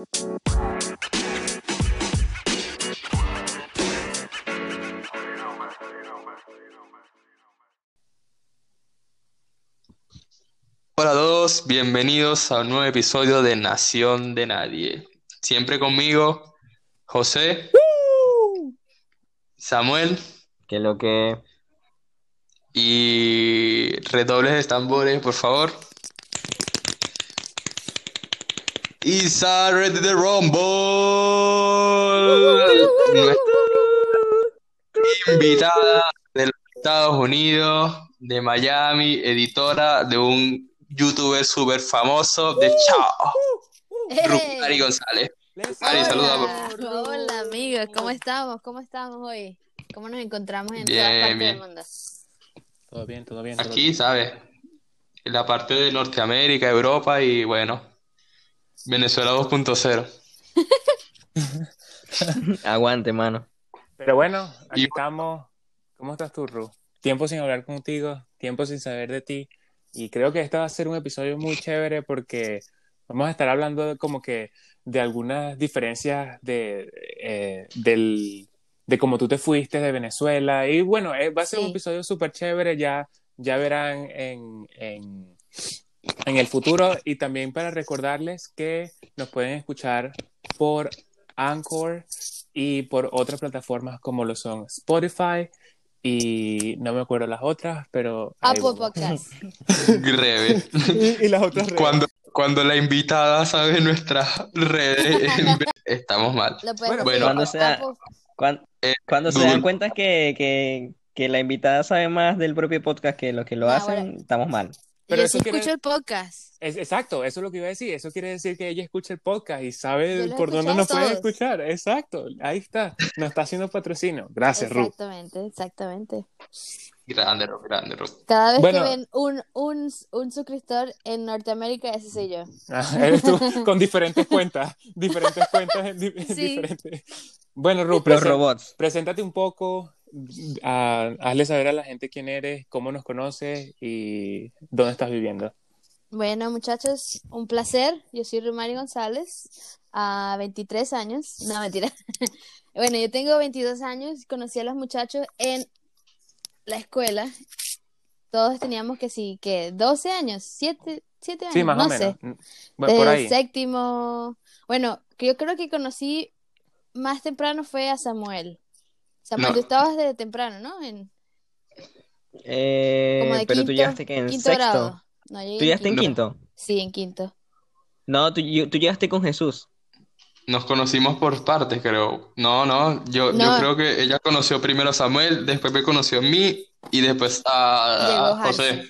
Hola a todos, bienvenidos a un nuevo episodio de Nación de Nadie. Siempre conmigo, José, Samuel Que lo que. y redobles de tambores, por favor. Isa Ready the Rumble. Invitada de los Estados Unidos, de Miami, editora de un youtuber súper famoso de Chao, Ari González. Ari, saluda, por Hola, hola amigos, ¿cómo estamos? ¿Cómo estamos hoy? ¿Cómo nos encontramos en Bien, todas partes bien. del mundo? Todo bien, todo bien. todo Aquí, bien. ¿sabes? En la parte de Norteamérica, Europa y bueno, Venezuela 2.0. Aguante, mano. Pero bueno, aquí Y- estamos. ¿Cómo estás tú, Ru? Tiempo sin hablar contigo, tiempo sin saber de ti. Y creo que este va a ser un episodio muy chévere porque vamos a estar hablando de como que de algunas diferencias de, eh, del, de cómo tú te fuiste de Venezuela. Y bueno, eh, va a ser un episodio súper chévere, ya, ya verán en, en, en el futuro. Y también para recordarles que nos pueden escuchar por Anchor y por otras plataformas como lo son Spotify y no me acuerdo las otras, pero... Apple vamos. Podcast. Greve. y, y las otras redes. Cuando, cuando la invitada sabe nuestras redes, estamos mal. Bueno. conseguir Cuando por sea- Apple- Cuan- Eh, Cuando se dan cuenta que, que, que la invitada sabe más del propio podcast que los que lo No, hacen, bueno. estamos mal. Pero Yo eso quiere- escucho el podcast. Es- exacto, eso es lo que iba a decir. Eso quiere decir que ella escucha el podcast y sabe por dónde nos puede escuchar. Exacto, ahí está. Nos está haciendo patrocinio. Gracias, Ru. Exactamente, exactamente. Grande, Ro, grande, Ro. Cada vez Bueno. que ven un, un, un suscriptor en Norteamérica, ese soy yo. Ah, eres tú con diferentes cuentas. Diferentes cuentas en di- Sí. diferentes. Bueno, Ru, Los presen- robots. preséntate un poco. Ah, hazle saber a la gente quién eres, cómo nos conoces y dónde estás viviendo. Bueno, muchachos, un placer. Yo soy Rumari González, a 23 años. No, mentira. Bueno, yo tengo 22 años. Conocí a los muchachos en la escuela. Todos teníamos que sí, que 12 años, 7, 7 años, Sí, más no o sé. menos. Mm, Bueno, por ahí. séptimo. Bueno, yo creo que conocí más temprano fue a Samuel. Samuel, No. tú estabas desde temprano, ¿no? En, Eh, como de pero tú quinto, llegaste que en quinto sexto. grado. No, ¿Tú llegaste en quinto. quinto? Sí, en quinto. No, tú, tú llegaste con Jesús. Nos conocimos por partes, creo. No, no, yo, yo No. creo que ella conoció primero a Samuel, después me conoció a mí y después a, a José.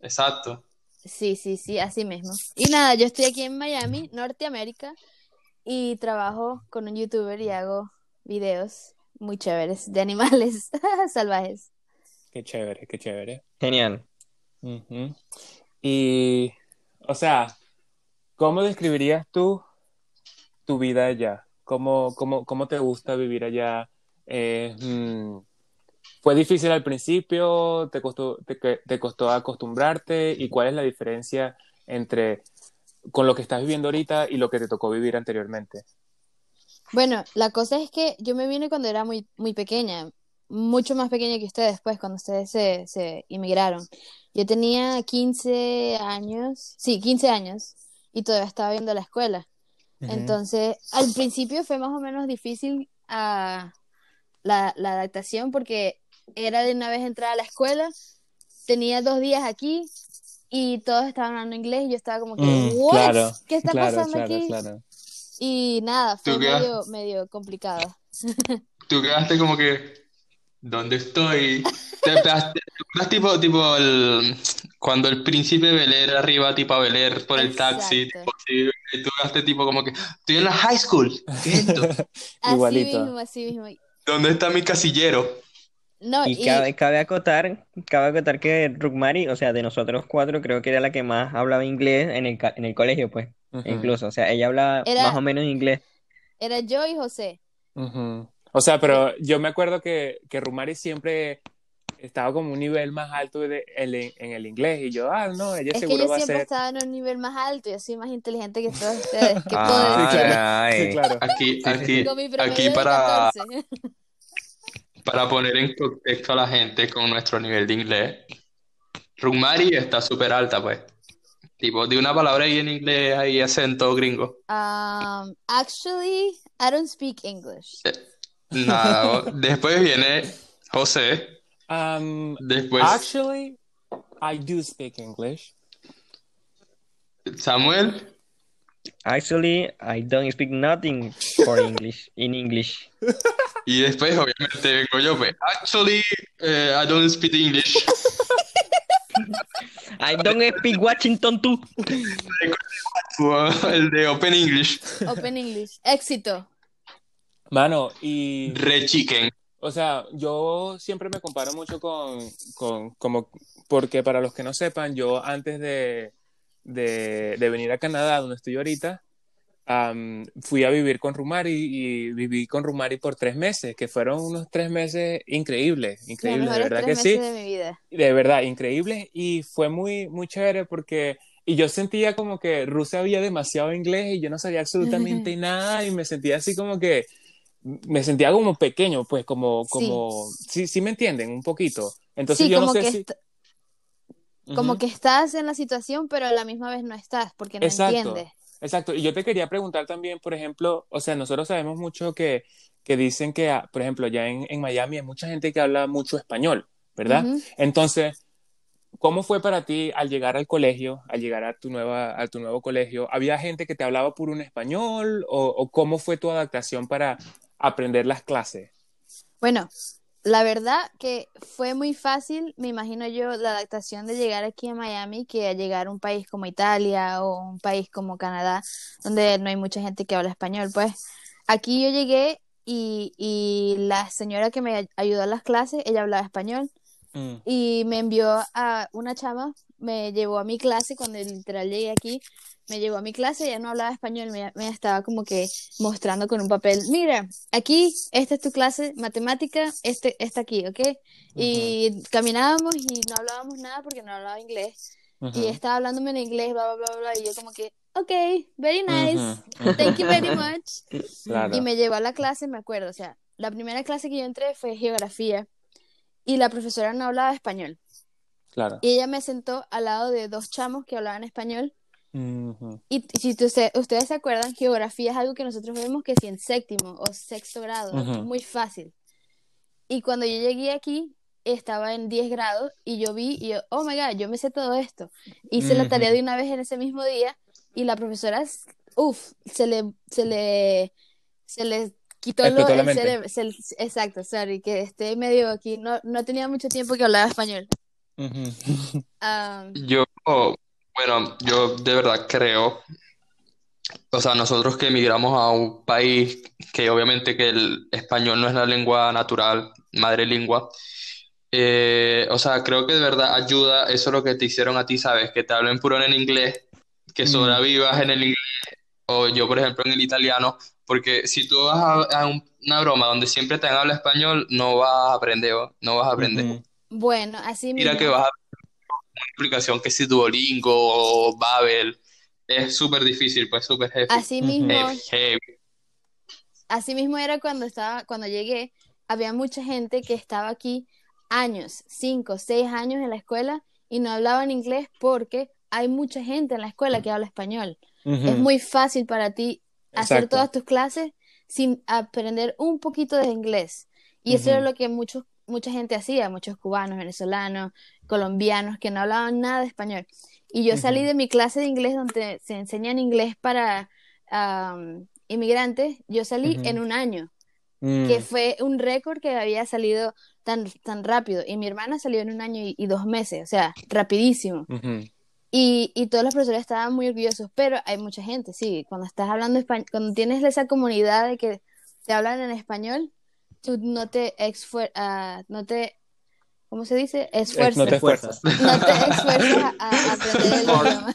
Exacto. Sí, sí, sí, así mismo. Y nada, yo estoy aquí en Miami, Norteamérica, y trabajo con un youtuber y hago videos muy chéveres de animales salvajes. Qué chévere, qué chévere. Genial. Ujú. Y, o sea, ¿cómo describirías tú tu vida allá? ¿Cómo, cómo, cómo te gusta vivir allá? Eh, mm, ¿fue difícil al principio? ¿Te costó, te, que- te costó acostumbrarte? ¿Y cuál es la diferencia entre con lo que estás viviendo ahorita y lo que te tocó vivir anteriormente? Bueno, la cosa es que yo me vine cuando era muy, muy pequeña, mucho más pequeña que ustedes, pues, cuando ustedes se, se inmigraron. Yo tenía 15 años, sí, 15 años, y todavía estaba viendo la escuela. Entonces, al principio fue más o menos difícil ah, la, la adaptación porque era de una vez entrar a la escuela, tenía dos días aquí y todos estaban hablando inglés y yo estaba como que, Mm, ¿Qué está claro, pasando claro, aquí? Y nada, fue ¿Tú qué has- medio, medio complicado. Tú quedaste como que, ¿dónde estoy? ¿Te, acuerdas tipo, tipo el, cuando el príncipe Bel Air arriba tipo a Bel Air por el taxi? Exacto. Tipo, sí, y tú quedaste tipo como que, estoy en la high school. ¿Qué es esto? Así Igualito. mismo, así mismo. ¿Dónde está mi casillero? No, Y y cabe, cabe acotar, cabe acotar que Rugmari, o sea, de nosotros cuatro, creo que era la que más hablaba inglés en el, ca- en el colegio, pues, Incluso. O sea, ella habla Era- más o menos inglés. era yo y José. O sea, pero yo me acuerdo que, que Rumari siempre estaba como un nivel más alto de, el- en el inglés y yo, ah, no, ella Es que yo va a siempre estaba en un nivel más alto y soy más inteligente que todos ustedes. ¿Qué puedo Ah, decir? ay. Sí, claro. Aquí, aquí, aquí para, 14. para poner en contexto a la gente con nuestro nivel de inglés, Rumari está súper alta, pues. Tipo, de una palabra ahí en inglés, ahí acento gringo. Um, actually, I don't speak English. Nada, después viene José, Um, después actually, I do speak English. Samuel, Actually, I don't speak nothing for English in English. y después obviamente vengo yo, pues. Actually, eh, I don't speak English. I don't speak Washington too. El de Open English, Open English. Éxito. Mano, y... Re Chicken. O sea, yo siempre me comparo mucho con, con como, porque para los que no sepan, yo antes de, de, de venir a Canadá, donde estoy ahorita, am, fui a vivir con Rumari y viví con Rumari por tres meses, que fueron unos tres meses increíbles, increíbles, de verdad que sí, de mi vida. de verdad, increíbles y fue muy, muy chévere porque, y yo sentía como que Rusia había demasiado inglés y yo no sabía absolutamente nada y me sentía así como que, me sentía como pequeño, pues como, como, sí, sí me entienden un poquito. Entonces Sí, yo no como sé que, si... como que estás en la situación, pero a la misma vez no estás, porque no Exacto. entiendes. Exacto, y yo te quería preguntar también, por ejemplo, o sea, nosotros sabemos mucho que, que dicen que, ah, por ejemplo, ya en, en Miami hay mucha gente que habla mucho español, ¿verdad? Entonces, ¿cómo fue para ti al llegar al colegio, al llegar a tu, nueva, a tu nuevo colegio? ¿Había gente que te hablaba por un español o, o cómo fue tu adaptación para aprender las clases? Bueno, la verdad que fue muy fácil, me imagino yo, la adaptación de llegar aquí a Miami que a llegar a un país como Italia o un país como Canadá, donde no hay mucha gente que habla español. Pues aquí yo llegué y, y la señora que me ayudó a las clases, ella hablaba español Mm, y me envió a una chama, me llevó a mi clase cuando literal llegué aquí, me llevó a mi clase, ella no hablaba español, me, me estaba como que mostrando con un papel, mira, aquí, esta es tu clase matemática, este está aquí, ¿ok? Y caminábamos y no hablábamos nada porque no hablaba inglés, ujú, y estaba hablándome en inglés, bla, bla, bla, bla, y yo como que, ok, very nice, ujú, thank you very much. Claro. Y me llevó a la clase, me acuerdo, o sea, la primera clase que yo entré fue geografía y la profesora no hablaba español. Claro. Y ella me sentó al lado de dos chamos que hablaban español. Ujú, Y si se- ustedes se acuerdan, geografía es algo que nosotros vemos que si en séptimo o sexto grado, Ujú. es muy fácil. Y cuando yo llegué aquí, estaba en 10 grados y yo vi, y yo, oh my god, yo me sé todo esto. Hice la tarea de una vez en ese mismo día y la profesora, uff, se le, se le, se le quitó lo, el cerebro. se exacto, sorry, que esté medio aquí. No, no tenía mucho tiempo que hablaba español. Ah, Yo, bueno, yo de verdad creo, o sea, nosotros que emigramos a un país que obviamente que el español no es la lengua natural, madre lengua, eh, o sea, creo que de verdad ayuda eso lo que te hicieron a ti, ¿sabes? Que te hablen puro en inglés, que Mm. sobrevivas en el inglés, o yo, por ejemplo, en el italiano, porque si tú vas a, a un- una broma donde siempre te habla español, no vas a aprender, ¿o? no vas a aprender. Bueno, así Mira que vas a una aplicación que si Duolingo o Babel, es súper difícil, pues súper heavy. Así mismo, Heavy, heavy. así mismo era cuando estaba, cuando llegué, había mucha gente que estaba aquí años, cinco, seis años en la escuela y no hablaban inglés porque hay mucha gente en la escuela que habla español. Es muy fácil para ti hacer todas tus clases sin aprender un poquito de inglés. Y eso era lo que muchos, mucha gente hacía, muchos cubanos, venezolanos, colombianos que no hablaban nada de español. Y yo salí de mi clase de inglés donde se enseñan inglés para inmigrantes, yo salí en un año, Mm. que fue un récord que había salido tan, tan rápido. Y mi hermana salió en un año y, y dos meses, o sea, rapidísimo. Y, y todos los profesores estaban muy orgullosos, pero hay mucha gente, sí, cuando estás hablando español, cuando tienes esa comunidad de que te hablan en español, tú no te, ah, no te ¿cómo se dice? Esfuerzas. no te Esfuerzas. esfuerzas. No te esfuerzas a, a aprender el idioma.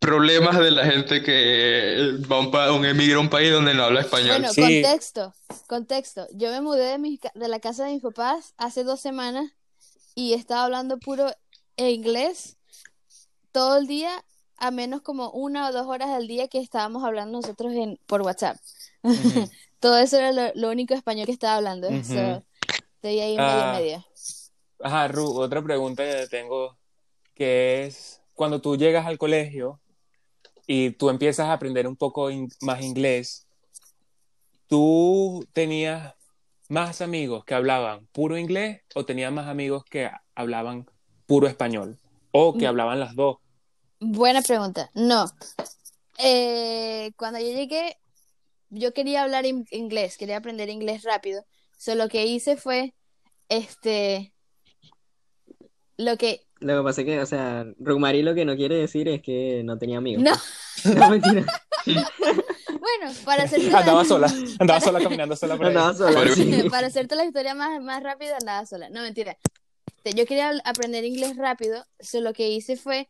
Problemas de la gente que va a un, pa- un emigra a un país donde no habla español. Bueno, Sí. contexto, contexto. Yo me mudé de, mi ca- de la casa de mis papás hace dos semanas y estaba hablando puro inglés todo el día, a menos como una o dos horas al día que estábamos hablando nosotros en, por WhatsApp. Todo eso era lo, lo único español que estaba hablando. Ujú. So, estoy ahí Ah. medio medio. Ajá, Ru, otra pregunta que tengo, que es, cuando tú llegas al colegio y tú empiezas a aprender un poco in- más inglés, ¿tú tenías más amigos que hablaban puro inglés o tenías más amigos que hablaban puro español? O que Mm. hablaban las dos. Buena pregunta. No. Eh, cuando yo llegué, yo quería hablar in- inglés, quería aprender inglés rápido. So, lo que hice fue, este, lo que, Lo que pasa es que, o sea, Rugmari lo que no quiere decir es que no tenía amigos. no, No, mentira. bueno, para hacerte Andaba la, sola, andaba sola caminando sola por ahí. Andaba sola, sí. para hacerte la historia más, más rápida, andaba sola. No, mentira. Este, Yo quería aprender inglés rápido, so, lo que hice fue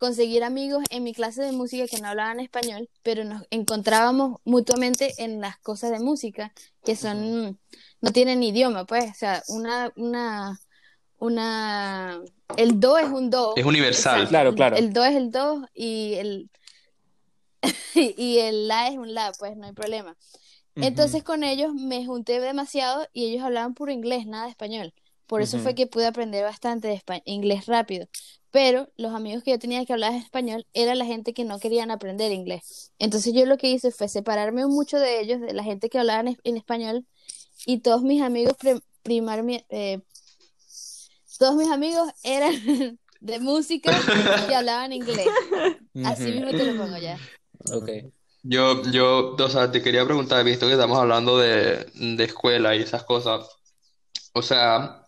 conseguir amigos en mi clase de música que no hablaban español, pero nos encontrábamos mutuamente en las cosas de música que son, no tienen idioma, pues, o sea, una, una, una, el do es un do. Es universal. Claro, claro. El do es el do y el, y el la es un la, pues no hay problema. Entonces con ellos me junté demasiado y ellos hablaban puro inglés, nada de español. Por eso fue que pude aprender bastante de inglés rápido. Pero los amigos que yo tenía que hablar español era la gente que no querían aprender inglés. Entonces yo lo que hice fue separarme mucho de ellos, de la gente que hablaban en, en español, y todos mis amigos primarmi- eh, todos mis amigos eran de música que hablaban inglés. Así mismo te lo pongo ya. Ok. Yo, yo, o sea, te quería preguntar, visto que estamos hablando de, de escuela y esas cosas. O sea,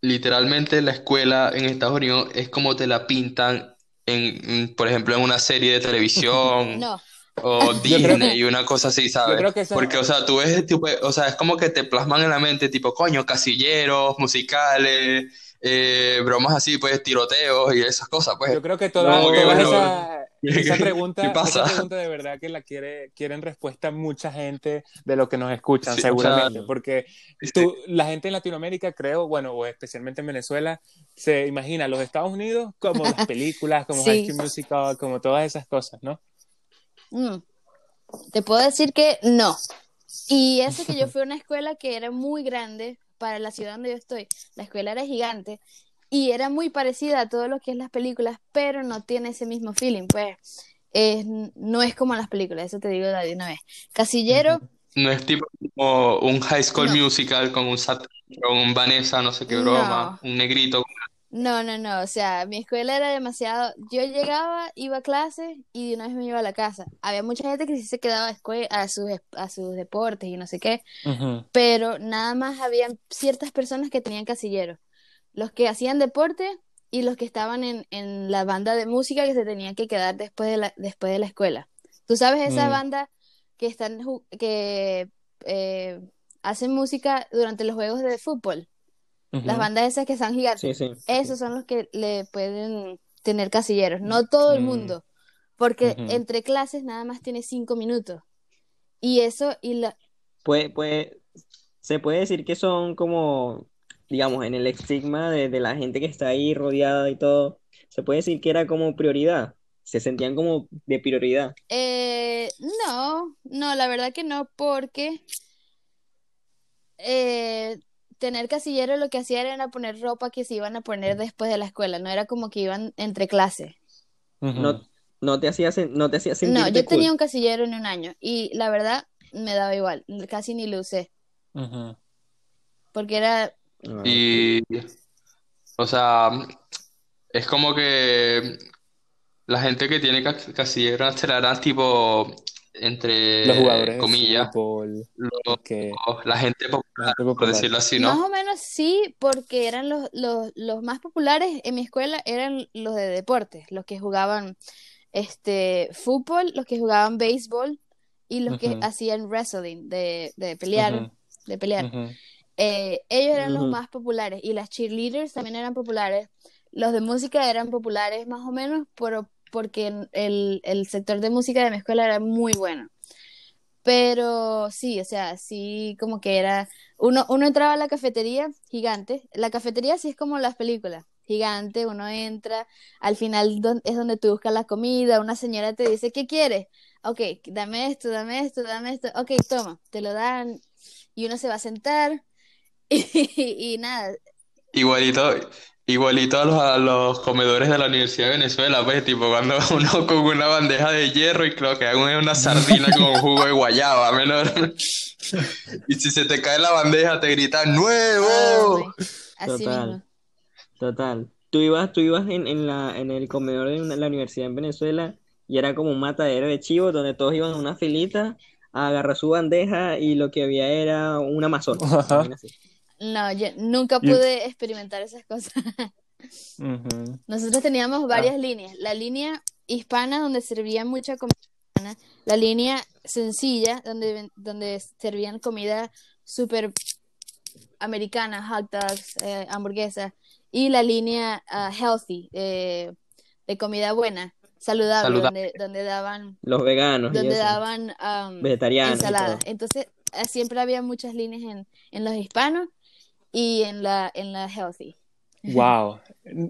literalmente la escuela en Estados Unidos es como te la pintan en, en, por ejemplo, en una serie de televisión No, o Disney que- y una cosa así, ¿sabes? Porque, o sea, tú ves, tipo, o sea, es como que te plasman en la mente, tipo, coño, casilleros, musicales, eh, bromas así, pues, tiroteos y esas cosas, pues. Yo creo que todas, No, que todas bueno, esas- esa ¿qué pregunta, pasa? esa pregunta de verdad que la quiere, quieren respuesta mucha gente de lo que nos escuchan, Sí, seguramente, porque tú, la gente en Latinoamérica, creo, bueno, o especialmente en Venezuela, se imagina los Estados Unidos como las películas, como Sí. High School Musical, como todas esas cosas, ¿no? Mm. Te puedo decir que no. Y eso que yo fui a una escuela que era muy grande para la ciudad donde yo estoy. La escuela era gigante y era muy parecida a todo lo que es las películas, pero no tiene ese mismo feeling, pues. Es- no es como las películas, eso te digo de una vez. Casillero, No es tipo como un High School No. Musical con un Sat- con un Vanessa, no sé qué No. broma, un negrito. no, no, no. O sea, mi escuela era demasiado. Yo llegaba, iba a clase y de una vez me iba a la casa. Había mucha gente que sí se quedaba a, a sus, a sus deportes y no sé qué. Ujú. pero nada más habían ciertas personas que tenían casilleros. Los que hacían deporte y los que estaban en, en la banda de música que se tenían que quedar después de la, después de la escuela. ¿Tú sabes esa Mm. banda que están que eh, hacen música durante los juegos de fútbol? Las bandas esas que son gigantes. Sí, sí. Esos son los que le pueden tener casilleros, no todo el Mm. mundo, porque entre clases nada más tiene cinco minutos. Y eso, y la, Puede, puede, se puede decir que son como, digamos, en el estigma de, de la gente que está ahí rodeada y todo, se puede decir que era como prioridad, se sentían como de prioridad. Eh, no, no, la verdad que no, porque eh, tener casillero lo que hacían era poner ropa que se iban a poner después de la escuela, no era como que iban entre clases. No, no te hacía, no te hacía No, yo tenía cool. un casillero en un año y la verdad me daba igual, casi ni lo usé, porque era, Ah, Y, o sea, es como que la gente que tiene cas- casilleros serán tipo, entre Los jugadores de comillas, fútbol, los- que la gente la popular, por decirlo así, más ¿no? o menos sí, porque eran los, los, los más populares en mi escuela eran los de deportes, los que jugaban este fútbol, los que jugaban béisbol y los que hacían wrestling, de, de pelear, de pelear. Eh, ellos eran los más populares y las cheerleaders también eran populares. Los de música eran populares más o menos, pero porque el, el sector de música de mi escuela era muy bueno. Pero sí, o sea, sí, como que era. Uno, uno entraba a la cafetería gigante. La cafetería sí es como las películas, gigante. Uno entra, al final don- es donde tú buscas la comida. Una señora te dice, ¿qué quieres? Ok, dame esto, dame esto, dame esto. Ok, toma, te lo dan. Y uno se va a sentar. Y, y nada, Igualito, igualito a los, a los comedores de la Universidad de Venezuela, pues, tipo, cuando uno con una bandeja de hierro y creo que hagan una sardina con jugo de guayaba, menor. Y si se te cae la bandeja, te gritan ah, ¡Nuevo! güey, así Total. mismo. Total. Tú ibas, tú ibas en, en la, en el comedor de una- la universidad en Venezuela y era como un matadero de chivos donde todos iban en una filita a agarrar su bandeja y lo que había era una mazorca. No, yo nunca Y- pude experimentar esas cosas. Nosotros teníamos varias líneas. La línea hispana, donde servían mucha comida hispana. La línea sencilla, donde, donde servían comida súper americana, hot dogs, eh, hamburguesas. Y la línea ah, healthy, eh, de comida buena, saludable, Saludable. donde, donde daban, Los veganos donde daban am, Vegetarianos ensaladas. Entonces, eh, siempre había muchas líneas en, en los hispanos y en la, en la healthy. Wow,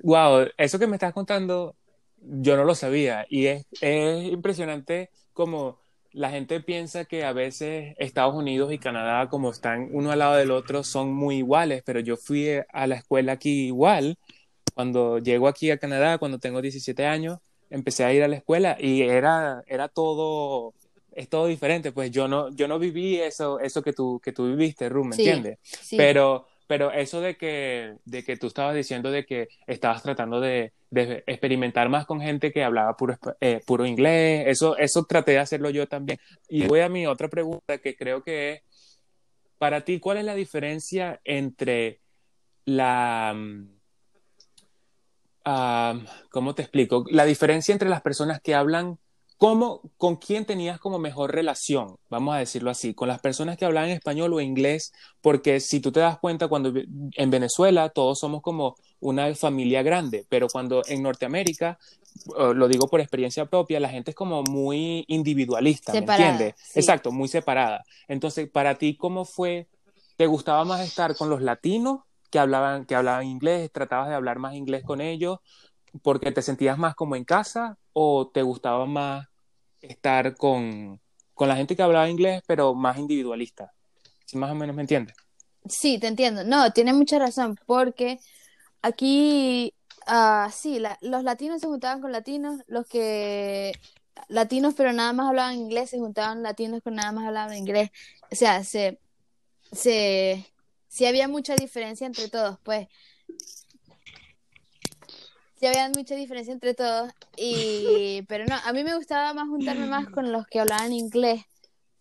wow, eso que me estás contando, yo no lo sabía y es, es impresionante como la gente piensa que a veces Estados Unidos y Canadá, como están uno al lado del otro, son muy iguales, pero yo fui a la escuela aquí igual. Cuando llego aquí a Canadá, cuando tengo 17 años, empecé a ir a la escuela y era, era todo, es todo diferente. Pues yo no, yo no viví eso, eso que tú, que tú viviste, Ru, ¿me Sí, entiendes? Sí. Pero, pero eso de que, de que tú estabas diciendo de que estabas tratando de, de experimentar más con gente que hablaba puro, eh, puro inglés, eso, eso traté de hacerlo yo también. Y voy a mi otra pregunta que creo que es, para ti, ¿cuál es la diferencia entre la... mm, ah, ¿cómo te explico? La diferencia entre las personas que hablan, ¿cómo, con quién tenías como mejor relación? Vamos a decirlo así, con las personas que hablaban español o inglés, porque si tú te das cuenta, cuando en Venezuela todos somos como una familia grande, pero cuando en Norteamérica, lo digo por experiencia propia, la gente es como muy individualista, ¿me entiendes? sí. Exacto, muy separada. Entonces, para ti, ¿cómo fue? ¿Te gustaba más estar con los latinos que hablaban, que hablaban inglés? ¿Tratabas de hablar más inglés con ellos porque te sentías más como en casa? ¿O te gustaba más estar con, con la gente que hablaba inglés, pero más individualista? Si más o menos me entiendes. Sí, te entiendo. No, tiene mucha razón, porque aquí, ah, sí, la- los latinos se juntaban con latinos, los que latinos pero nada más hablaban inglés se juntaban latinos con nada más hablaban inglés. O sea, se, se, sí había mucha diferencia entre todos, pues. Sí había mucha diferencia entre todos, y, pero no, a mí me gustaba más juntarme más con los que hablaban inglés,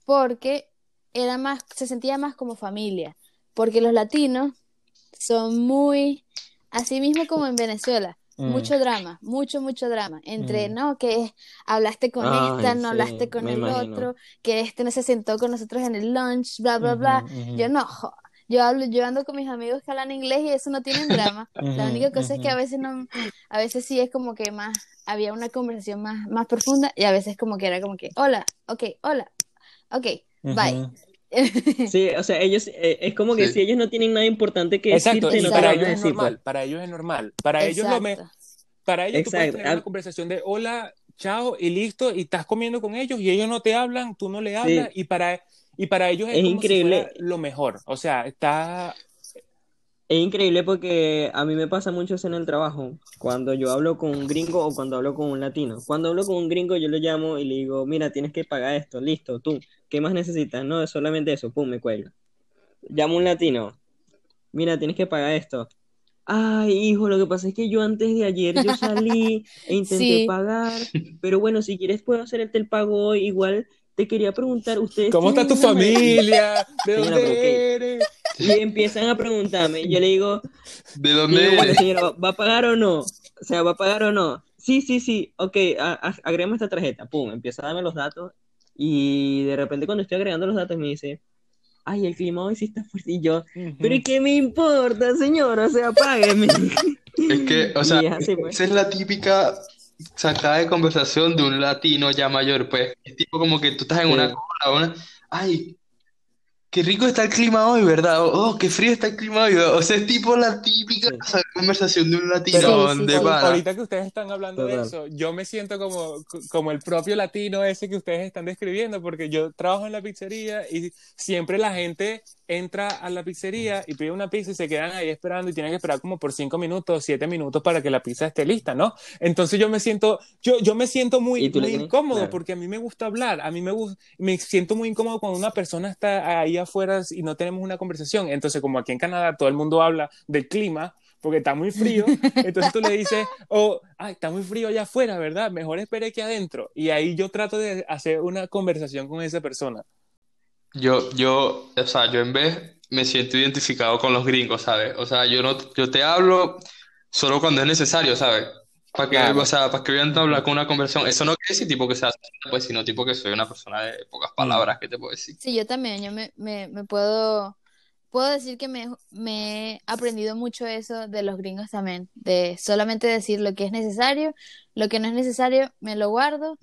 porque era más, se sentía más como familia porque los latinos son muy, así mismo como en Venezuela, Mm. mucho drama, mucho, mucho drama, entre, Mm. no, que hablaste con Ay, esta, no sí, hablaste con el imagino. otro, que este no se sentó con nosotros en el lunch, bla, bla, bla. Yo no, yo hablo, yo ando con mis amigos que hablan inglés y eso no tienen drama. La única cosa es que a veces no, a veces sí es como que más, había una conversación más, más profunda y a veces como que era como que, hola, ok, hola, ok, bye. Sí, o sea, ellos, eh, es como que Sí. si ellos no tienen nada importante que Exacto, decirte, y no para lo ellos es decir, pues. normal, para ellos es normal. Para ellos lo me, Exacto. para ellos tú puedes Exacto. tener una Ah. conversación de hola, chao y listo, y estás comiendo con ellos y ellos no te hablan, tú no le Sí. hablas, y para, y para ellos es, Es como si increíble. fuera lo mejor. O sea, está Es increíble porque a mí me pasa mucho eso en el trabajo, cuando yo hablo con un gringo o cuando hablo con un latino. Cuando hablo con un gringo yo lo llamo y le digo, mira, tienes que pagar esto, listo, tú, ¿qué más necesitas? No, es solamente eso, pum, me cuelga. Llamo a un latino, mira, tienes que pagar esto. Ay, hijo, lo que pasa es que yo antes de ayer yo salí e intenté Sí. pagar, pero bueno, si quieres puedo hacerte el pago hoy, igual te quería preguntar, ¿ustedes ¿Cómo está tu una manera-" familia? ¿De dónde eres? Y empiezan a preguntarme, y yo le digo, ¿De dónde digo, bueno, eres? señora, ¿va a pagar o no? O sea, ¿va a pagar o no? Sí, sí, sí, ok, a- a- agrégame esta tarjeta. Pum, empieza a darme los datos y de repente cuando estoy agregando los datos me dice, ay, el clima hoy sí está fuerte. Y yo, pero ¿qué me importa, señor? O sea, págueme. Es que, o sea, así, pues. esa es la típica sacada de conversación de un latino ya mayor, pues. Es tipo como que tú estás en una Sí. cola, una, ay, qué rico está el clima hoy, ¿verdad? Oh, qué frío está el clima hoy. O sea, es tipo la típica Sí. conversación de un latino Pero Sí, de pana. ahorita que ustedes están hablando de Total. eso, yo me siento como, como el propio latino ese que ustedes están describiendo, porque yo trabajo en la pizzería y siempre la gente entra a la pizzería y pide una pizza y se quedan ahí esperando y tienen que esperar como por cinco minutos, siete minutos para que la pizza esté lista, ¿no? Entonces yo me siento, yo, yo me siento muy, incómodo Claro. porque a mí me gusta hablar, a mí me me siento muy incómodo cuando una persona está ahí afuera y no tenemos una conversación. Entonces, como aquí en Canadá todo el mundo habla del clima, porque está muy frío, entonces tú le dices, oh, ay, está muy frío allá afuera, ¿verdad? Mejor espere que adentro. Y ahí yo trato de hacer una conversación con esa persona. Yo, yo, o sea, yo en vez me siento identificado con los gringos, ¿sabes? O sea, yo no, yo te hablo solo cuando es necesario, ¿sabes? Para que, Claro. o sea, para que voy a hablar con una conversación. Eso no quiere decir tipo que sea, pues, sino tipo que soy una persona de pocas palabras, ¿qué te puedo decir? Sí, yo también, yo me, me, me puedo, puedo decir que me, me he aprendido mucho eso de los gringos también, de solamente decir lo que es necesario, lo que no es necesario me lo guardo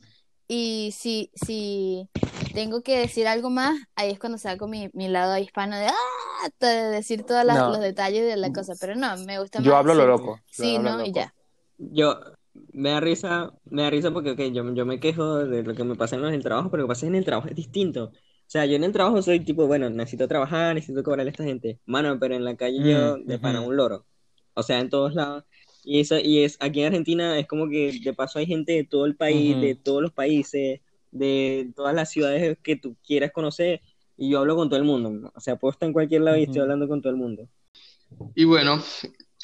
y si, si tengo que decir algo más, ahí es cuando saco mi, mi lado hispano de, ¡ah! de decir todos No. los detalles de la cosa, pero no, me gusta Yo más hablo lo decir, loco. yo sí, no, y loco. ya. Yo, me da risa, me da risa porque, ok, yo, yo me quejo de lo que me pasa en el trabajo, pero lo que pasa es en el trabajo es distinto. O sea, yo en el trabajo soy tipo, bueno, necesito trabajar, necesito cobrarle a esta gente. Mano, pero en la calle yo Mm, de pana ujú. un loro. O sea, en todos lados. Y eso, y es, aquí en Argentina es como que de paso hay gente de todo el país, Ujú. de todos los países, de todas las ciudades que tú quieras conocer, y yo hablo con todo el mundo. O sea, puedo estar en cualquier lado y estoy hablando con todo el mundo. Y bueno,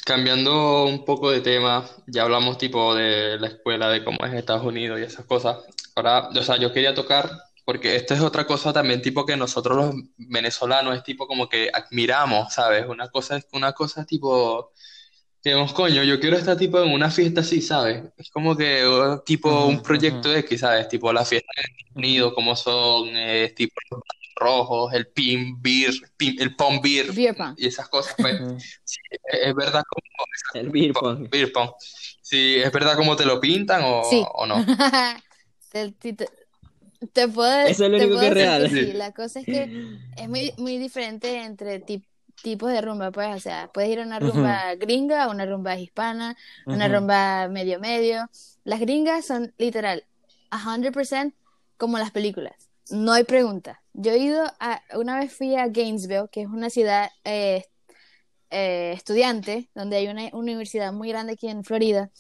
cambiando un poco de tema, ya hablamos tipo de la escuela, de cómo es Estados Unidos y esas cosas. Ahora, o sea, yo quería tocar, porque esto es otra cosa también tipo que nosotros los venezolanos es tipo como que admiramos, ¿sabes? Una cosa es una cosa tipo que vemos, coño, yo quiero estar tipo en una fiesta así, ¿sabes? Es como que oh, tipo un proyecto ujú. X, ¿sabes? Tipo la fiesta en Estados Unidos, cómo son, eh, tipo los rojos, el pin beer, pin- el pom beer Beer pong. y esas cosas, pues. Sí, es es verdad como El beer pong. beer pong. Sí, es verdad como te lo pintan o, Sí. o no. Te, te- te- te puedo, Eso es lo te único puedo que es decir que real. sí. La cosa es que es muy, muy diferente entre tipos de rumba, pues, o sea, puedes ir a una rumba gringa, a una rumba hispana, una rumba medio medio. Las gringas son literal 100% como las películas. No hay pregunta. Yo he ido a, una vez fui a Gainesville, que es una ciudad eh, eh, estudiante, donde hay una universidad muy grande aquí en Florida,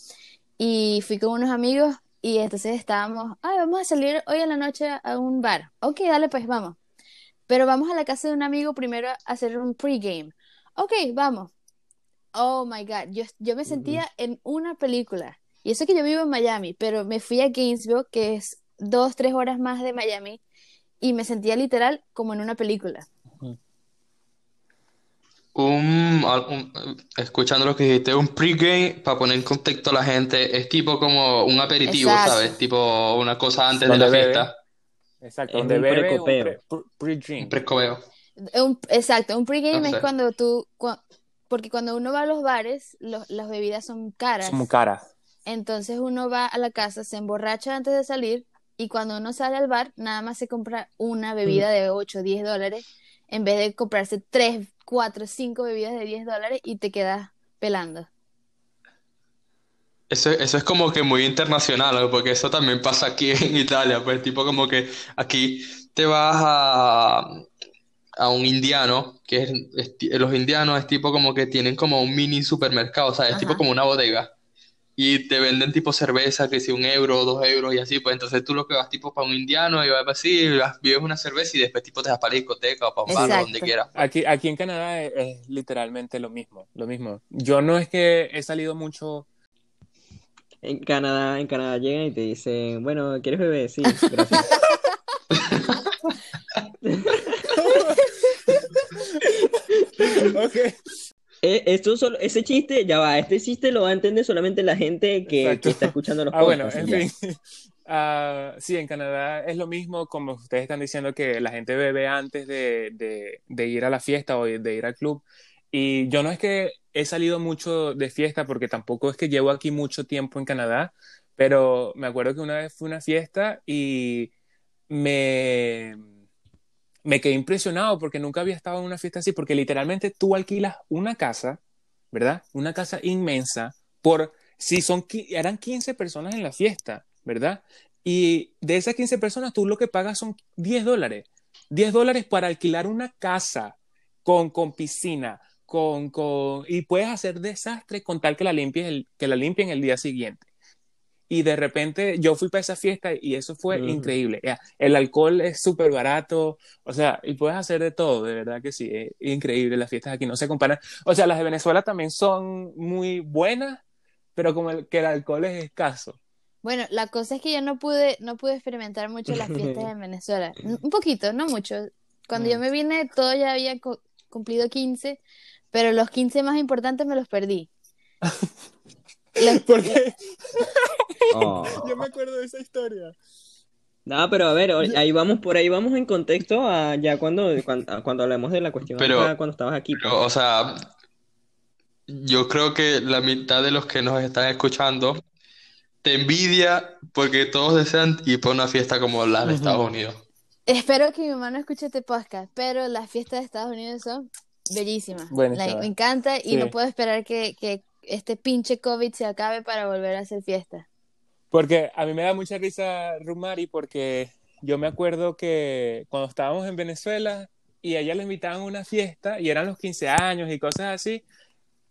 y fui con unos amigos y entonces estábamos, ay, vamos a salir hoy en la noche a un bar. Ok, dale pues, vamos. Pero vamos a la casa de un amigo primero a hacer un pregame. Ok, vamos. Oh my God, yo, yo me sentía en una película. Y eso que yo vivo en Miami, pero me fui a Gainesville, que es dos, tres horas más de Miami, y me sentía literal como en una película. Un, un- escuchando lo que dijiste, un pregame, para poner en contexto a la gente, es tipo como un aperitivo, Exacto. ¿sabes? Tipo una cosa antes de la bebe. fiesta, Exacto, Es donde un bebe un precopeo. pre- pre- un pre-drink. precoveo. Un- exacto, un pregame es cuando tú, cua- porque cuando uno va a los bares, lo- las bebidas son caras. Son muy caras. Entonces uno va a la casa, se emborracha antes de salir y cuando uno sale al bar, nada más se compra una bebida de 8 o 10 dólares en vez de comprarse 3, 4, 5 bebidas de 10 dólares y te quedas pelando. Eso, eso es como que muy internacional, ¿no? Porque eso también pasa aquí en Italia, pues tipo como que aquí te vas a, a un indiano, que es, es ti- los indianos es tipo como que tienen como un mini supermercado, ¿sabes? Es tipo Ajá. como una bodega. Y te venden tipo cerveza, que si un euro, dos euros y así, pues entonces tú lo que vas tipo para un indiano y vas así, vas- vives una cerveza y después tipo te vas para la discoteca o para un bar o Exacto. donde quieras. Aquí, aquí en Canadá es, es literalmente lo mismo, lo mismo. Yo no es que he salido mucho. En Canadá, en Canadá llegan y te dicen, bueno, ¿quieres beber? Sí, gracias. Ok. Eh, esto solo, ese chiste, ya va, este chiste lo va a entender solamente la gente que, que está escuchando los Ah, bueno, en fin. Ah, sí, en Canadá es lo mismo, como ustedes están diciendo que la gente bebe antes de, de, de ir a la fiesta o de ir al club. Y yo no es que he salido mucho de fiesta porque tampoco es que llevo aquí mucho tiempo en Canadá, pero me acuerdo que una vez fue una fiesta y me, me quedé impresionado porque nunca había estado en una fiesta así, porque literalmente tú alquilas una casa, ¿verdad? Una casa inmensa por, si son, eran 15 personas en la fiesta, ¿verdad? Y de esas 15 personas tú lo que pagas son 10 dólares. 10 dólares para alquilar una casa con, con piscina, con, con, y puedes hacer desastre con tal que la, limpies el, que la limpien el día siguiente. Y de repente yo fui para esa fiesta y eso fue increíble. El alcohol es súper barato, o sea, y puedes hacer de todo, de verdad que sí, es increíble. Las fiestas aquí no se comparan. O sea, las de Venezuela también son muy buenas, pero como el, que el alcohol es escaso. Bueno, la cosa es que yo no pude, no pude experimentar mucho las fiestas en Venezuela. Un poquito, no mucho. Cuando yo mm. me vine, todo ya había cumplido 15 pero los 15 más importantes me los perdí. ¿Por qué? Oh. Yo me acuerdo de esa historia. No, pero a ver, ahí vamos, por ahí vamos en contexto a ya cuando, cuando, hablamos de la cuestión pero, cuando estabas aquí. Pues. o sea, yo creo que la mitad de los que nos están escuchando te envidia porque todos desean ir por una fiesta como la de Estados Unidos. Espero que mi mamá no escuche este podcast, pero las fiestas de Estados Unidos son Bellísima. me encanta y no puedo esperar que, que, este pinche COVID se acabe para volver a hacer fiesta. Porque a mí me da mucha risa Rumari porque yo me acuerdo que cuando estábamos en Venezuela y a ella le invitaban a una fiesta y eran los 15 años y cosas así.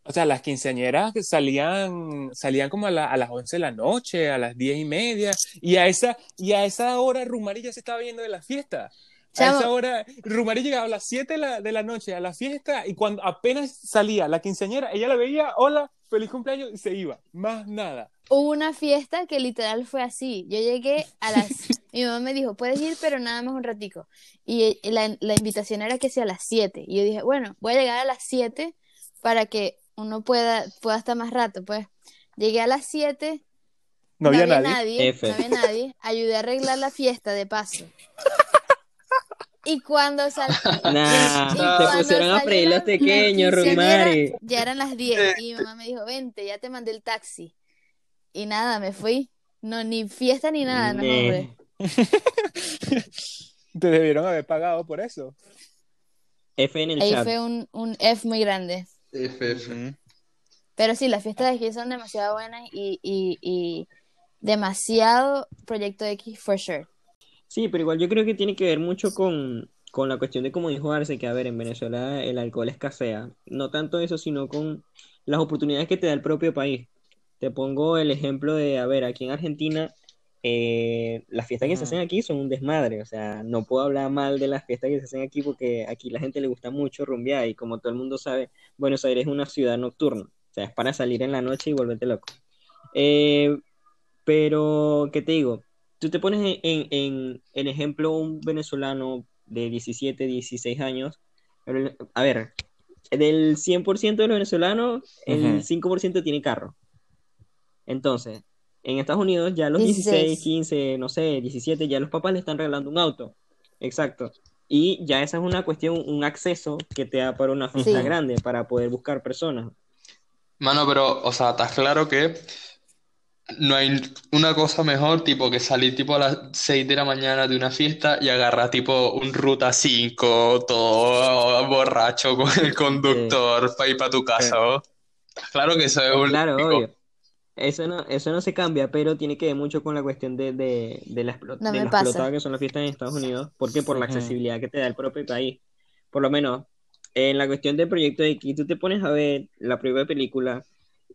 O sea, las quinceañeras salían, salían como a, a, las 11 de la noche, a las 10 y media, y a esa, y a esa hora Rumari ya se estaba viendo de la fiesta. A esa hora, Rumari llegaba a las 7 de la, noche a la fiesta y cuando apenas salía la quinceañera, ella la veía, hola, feliz cumpleaños y se iba. Más nada. Hubo una fiesta que literal fue así. Yo llegué a las... Mi mamá me dijo, puedes ir, pero nada más un ratico. Y la, invitación era que sea a las 7. Y yo dije, bueno, voy a llegar a las 7 para que uno pueda, pueda estar más rato. Pues llegué a las 7. No, había, nadie. No había nadie. Ayudé a arreglar la fiesta de paso. Y cuando salió. te pusieron a freír los pequeños, Rumari. Ya eran las 10 y mi mamá me dijo: Vente, ya te mandé el taxi. Y nada, me fui. No, ni fiesta ni nada, no, hombre. Te debieron haber pagado por eso. F en el Ahí fue un, un, F muy grande. F, F. Pero sí, las fiestas de aquí son demasiado buenas y, y, y demasiado Proyecto X for sure. Sí, pero igual yo creo que tiene que ver mucho con, la cuestión de cómo dijo Arce, que a ver, en Venezuela el alcohol escasea. No tanto eso, sino con las oportunidades que te da el propio país. Te pongo el ejemplo de, a ver, aquí en Argentina, eh, las fiestas que se hacen aquí son un desmadre. O sea, no puedo hablar mal de las fiestas que se hacen aquí porque aquí la gente le gusta mucho rumbear y como todo el mundo sabe, Buenos Aires es una ciudad nocturna. O sea, es para salir en la noche y volverte loco. Eh, pero, ¿qué te digo? Tú te pones en, en, en, ejemplo un venezolano de 17, 16 años. A ver, del 100% de los venezolanos, el 5% tiene carro. Entonces, en Estados Unidos ya los 16. 15, no sé, 17, ya los papás le están regalando un auto. Exacto. Y ya esa es una cuestión, un acceso que te da para una fiesta grande, para poder buscar personas. Mano, pero, o sea, estás claro que no hay una cosa mejor, tipo, que salir tipo a las 6 de la mañana de una fiesta y agarrar tipo un ruta 5, todo borracho con el conductor para ir para tu casa, Claro que eso es un... Claro, obvio. Eso no, eso no se cambia, pero tiene que ver mucho con la cuestión de, de, de la, explotada que son las fiestas en Estados Unidos, porque por la accesibilidad que te da el propio país. Por lo menos, en la cuestión del proyecto de X, tú te pones a ver la primera película,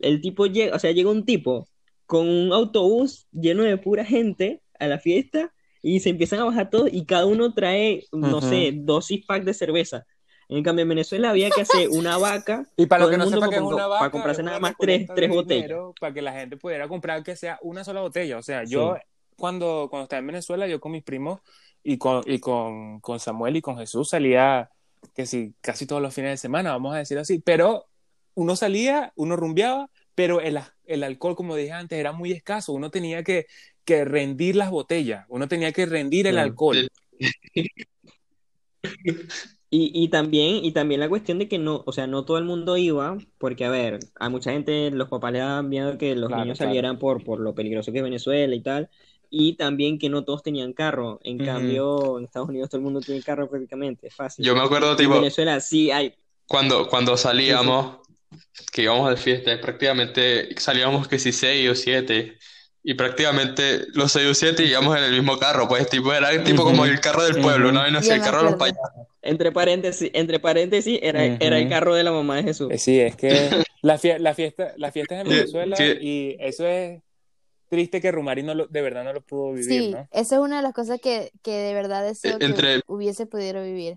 el tipo llega, o sea, llega un tipo con un autobús lleno de pura gente a la fiesta y se empiezan a bajar todos y cada uno trae, no sé, dos six pack de cerveza. En cambio, en Venezuela había que hacer una vaca. y para lo que no sepa que es una vaca, para comprarse nada más tres, tres botellas. Para que la gente pudiera comprar que sea una sola botella. O sea, yo cuando, cuando estaba en Venezuela, yo con mis primos y con, y con, con Samuel y con Jesús salía que sí, casi todos los fines de semana, vamos a decir así. Pero uno salía, uno rumbeaba, pero el, el alcohol, como dije antes, era muy escaso. Uno tenía que, que rendir las botellas, uno tenía que rendir el alcohol. Y, y, también, y también la cuestión de que no, o sea, no todo el mundo iba, porque a ver, a mucha gente los papás le daban miedo que los niños salieran por, por lo peligroso que es Venezuela y tal, y también que no todos tenían carro. En cambio, en Estados Unidos todo el mundo tiene carro prácticamente, es fácil. Yo me acuerdo, tipo, en Venezuela sí hay. Cuando, cuando salíamos, que íbamos de fiesta, prácticamente salíamos que si seis o siete, y prácticamente los seis o siete íbamos en el mismo carro, pues tipo era tipo como el carro del pueblo, ¿no? Y no sé, el carro de los payasos. Entre paréntesis, entre paréntesis era, era el carro de la mamá de Jesús. Eh, sí, es que la, la fiesta, la fiesta es en Venezuela y eso es triste que Rumari no lo, de verdad no lo pudo vivir, sí, ¿no? esa es una de las cosas que, que de verdad deseo entre, que hubiese podido vivir.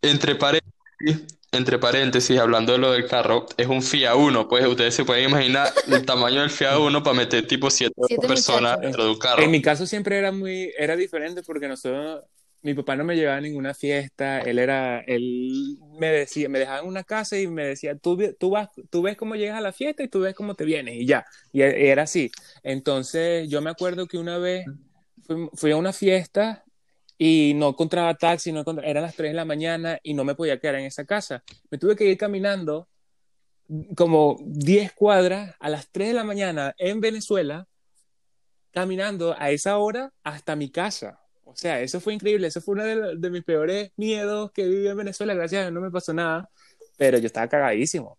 Entre paréntesis, entre paréntesis, hablando de lo del carro, es un FIA 1, pues ustedes se pueden imaginar el tamaño del FIA 1 para meter tipo siete, personas dentro de un carro. En mi caso siempre era muy, era diferente porque nosotros mi papá no me llevaba a ninguna fiesta, él era, él me decía, me dejaba en una casa y me decía, tú, tú, vas, tú ves cómo llegas a la fiesta y tú ves cómo te vienes y ya, y era así. Entonces yo me acuerdo que una vez fui, a una fiesta y no encontraba taxi, no eran las 3 de la mañana y no me podía quedar en esa casa. Me tuve que ir caminando como 10 cuadras a las 3 de la mañana en Venezuela, caminando a esa hora hasta mi casa. O sea, eso fue increíble, eso fue uno de, mis peores miedos que viví en Venezuela, gracias a Dios no me pasó nada, pero yo estaba cagadísimo.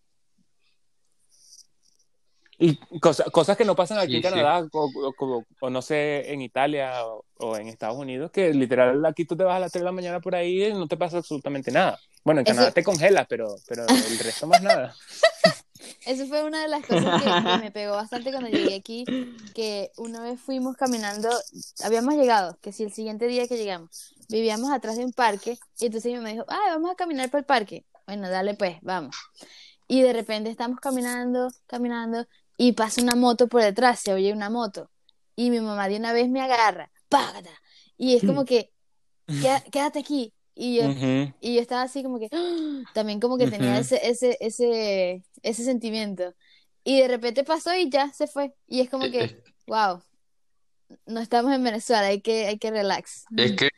Y cosas que no pasan aquí en Canadá, o, no sé, en Italia o, en Estados Unidos, que literal aquí tú te vas a las 3 de la mañana por ahí y no te pasa absolutamente nada. Bueno, en Canadá te congelas, pero, pero el resto más nada. Eso fue una de las cosas que, me pegó bastante cuando llegué aquí, que una vez fuimos caminando, habíamos llegado, que si el siguiente día que llegamos, vivíamos atrás de un parque, y entonces mi me dijo, ah, vamos a caminar por el parque. Bueno, dale pues, vamos. Y de repente estamos caminando, caminando, y pasa una moto por detrás, se oye una moto. Y mi mamá de una vez me agarra, ¡págata! Y es como que, quédate aquí, y yo, y yo estaba así como que, ¡ah! también como que tenía ese, ese, ese, ese sentimiento. Y de repente pasó y ya se fue. Y es como eh, que, wow, eh. no estamos en Venezuela, hay que, hay que relax. Es que,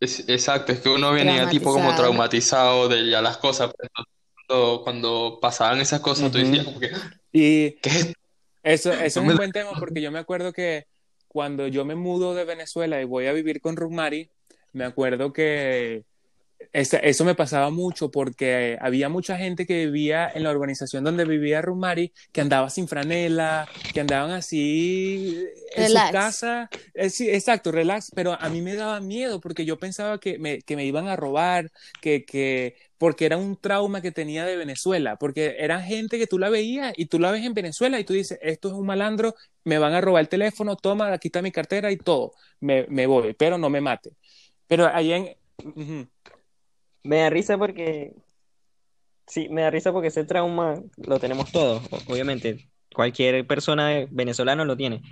es, exacto, es que uno venía tipo como traumatizado de ya las cosas. Cuando, cuando pasaban esas cosas, tú decías como que, y ¿qué? Eso, eso es un buen tema porque yo me acuerdo que cuando yo me mudo de Venezuela y voy a vivir con Rumari, me acuerdo que eso me pasaba mucho porque había mucha gente que vivía en la urbanización donde vivía Rumari que andaba sin franela, que andaban así en su casa. Eh, sí, exacto, relax, pero a mí me daba miedo porque yo pensaba que me, que me iban a robar, que, que, porque era un trauma que tenía de Venezuela, porque era gente que tú la veías y tú la ves en Venezuela y tú dices, esto es un malandro, me van a robar el teléfono, toma, aquí está mi cartera y todo, me, me voy, pero no me mate. Pero ahí en... Me da risa porque... Sí, me da risa porque ese trauma lo tenemos todos, obviamente. Cualquier persona venezolana lo tiene.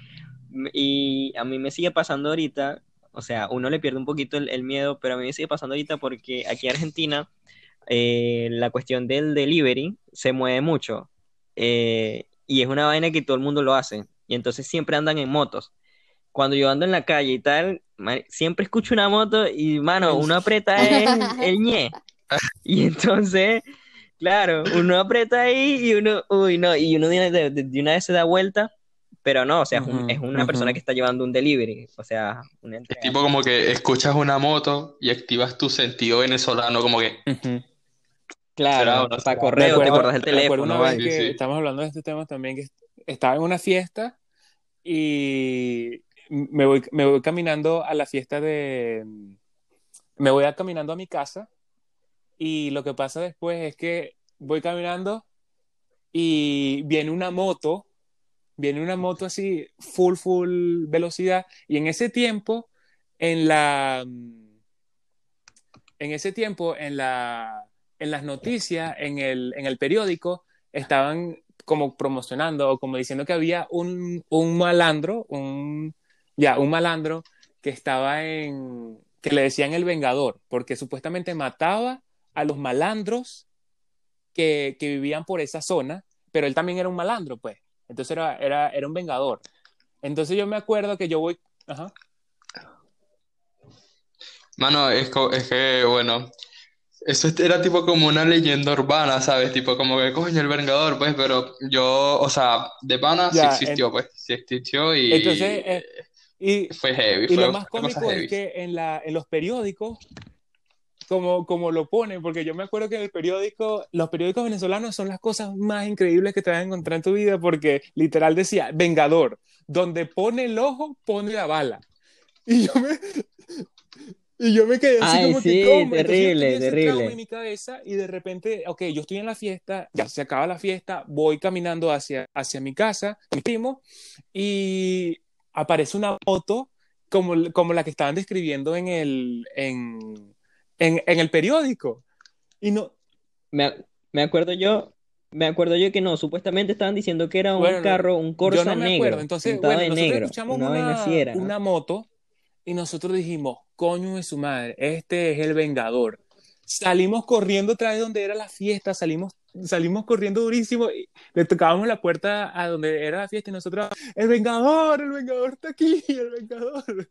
Y a mí me sigue pasando ahorita, o sea, uno le pierde un poquito el, miedo, pero a mí me sigue pasando ahorita porque aquí en Argentina eh, la cuestión del delivery se mueve mucho. Eh, y es una vaina que todo el mundo lo hace. Y entonces siempre andan en motos cuando yo ando en la calle y tal, siempre escucho una moto y, mano, uno aprieta el, el ñe. Y entonces, claro, uno aprieta ahí y uno, uy, no, y uno de, de, una vez se da vuelta, pero no, o sea, es, una persona que está llevando un delivery, o sea, una Es tipo como que escuchas una moto y activas tu sentido venezolano, como que... Claro, para correr, te acuerdas del teléfono. Estamos hablando de este tema también, que estaba en una fiesta y me voy, me voy caminando a la fiesta de... Me voy a caminando a mi casa y lo que pasa después es que voy caminando y viene una moto, viene una moto así full, full velocidad y en ese tiempo, en la... En ese tiempo, en, la, en las noticias, en el, en el periódico, estaban como promocionando o como diciendo que había un, un malandro, un, ya, un malandro que estaba en, que le decían el Vengador, porque supuestamente mataba a los malandros que, que vivían por esa zona pero él también era un malandro, pues. Entonces era, era, era un vengador. Entonces yo me acuerdo que yo voy... Ajá. Mano, es, que, bueno, eso era tipo como una leyenda urbana, ¿sabes? Tipo como que, coño, el Vengador, pues, pero yo, o sea, de pana sí existió, pues, sí existió y Entonces, eh, y, fue heavy, y fue lo más cómico es que en, la, en los periódicos, como, como lo ponen, porque yo me acuerdo que en el periódico, los periódicos venezolanos son las cosas más increíbles que te vas a encontrar en tu vida, porque literal decía, Vengador, donde pone el ojo, pone la bala. Y yo me, y yo me quedé así Ay, como sí, que, ¿cómo? Yo terrible, terrible. en mi cabeza y de repente, ok, yo estoy en la fiesta, ya se acaba la fiesta, voy caminando hacia, hacia mi casa, mi primo, y aparece una moto como, como la que estaban describiendo en el, en, en, en el periódico. Y no, Me, me acuerdo yo, me acuerdo yo que no, supuestamente estaban diciendo que era un Bueno, carro, un yo Corsa no me negro, acuerdo. Entonces, bueno, nosotros negro, escuchamos una una, ¿no? una moto y nosotros dijimos, coño de su madre, este es el Vengador. Salimos corriendo otra vez donde era la fiesta, salimos, salimos corriendo durísimo y le tocábamos la puerta a donde era la fiesta y nosotros, el Vengador, el Vengador está aquí, el Vengador.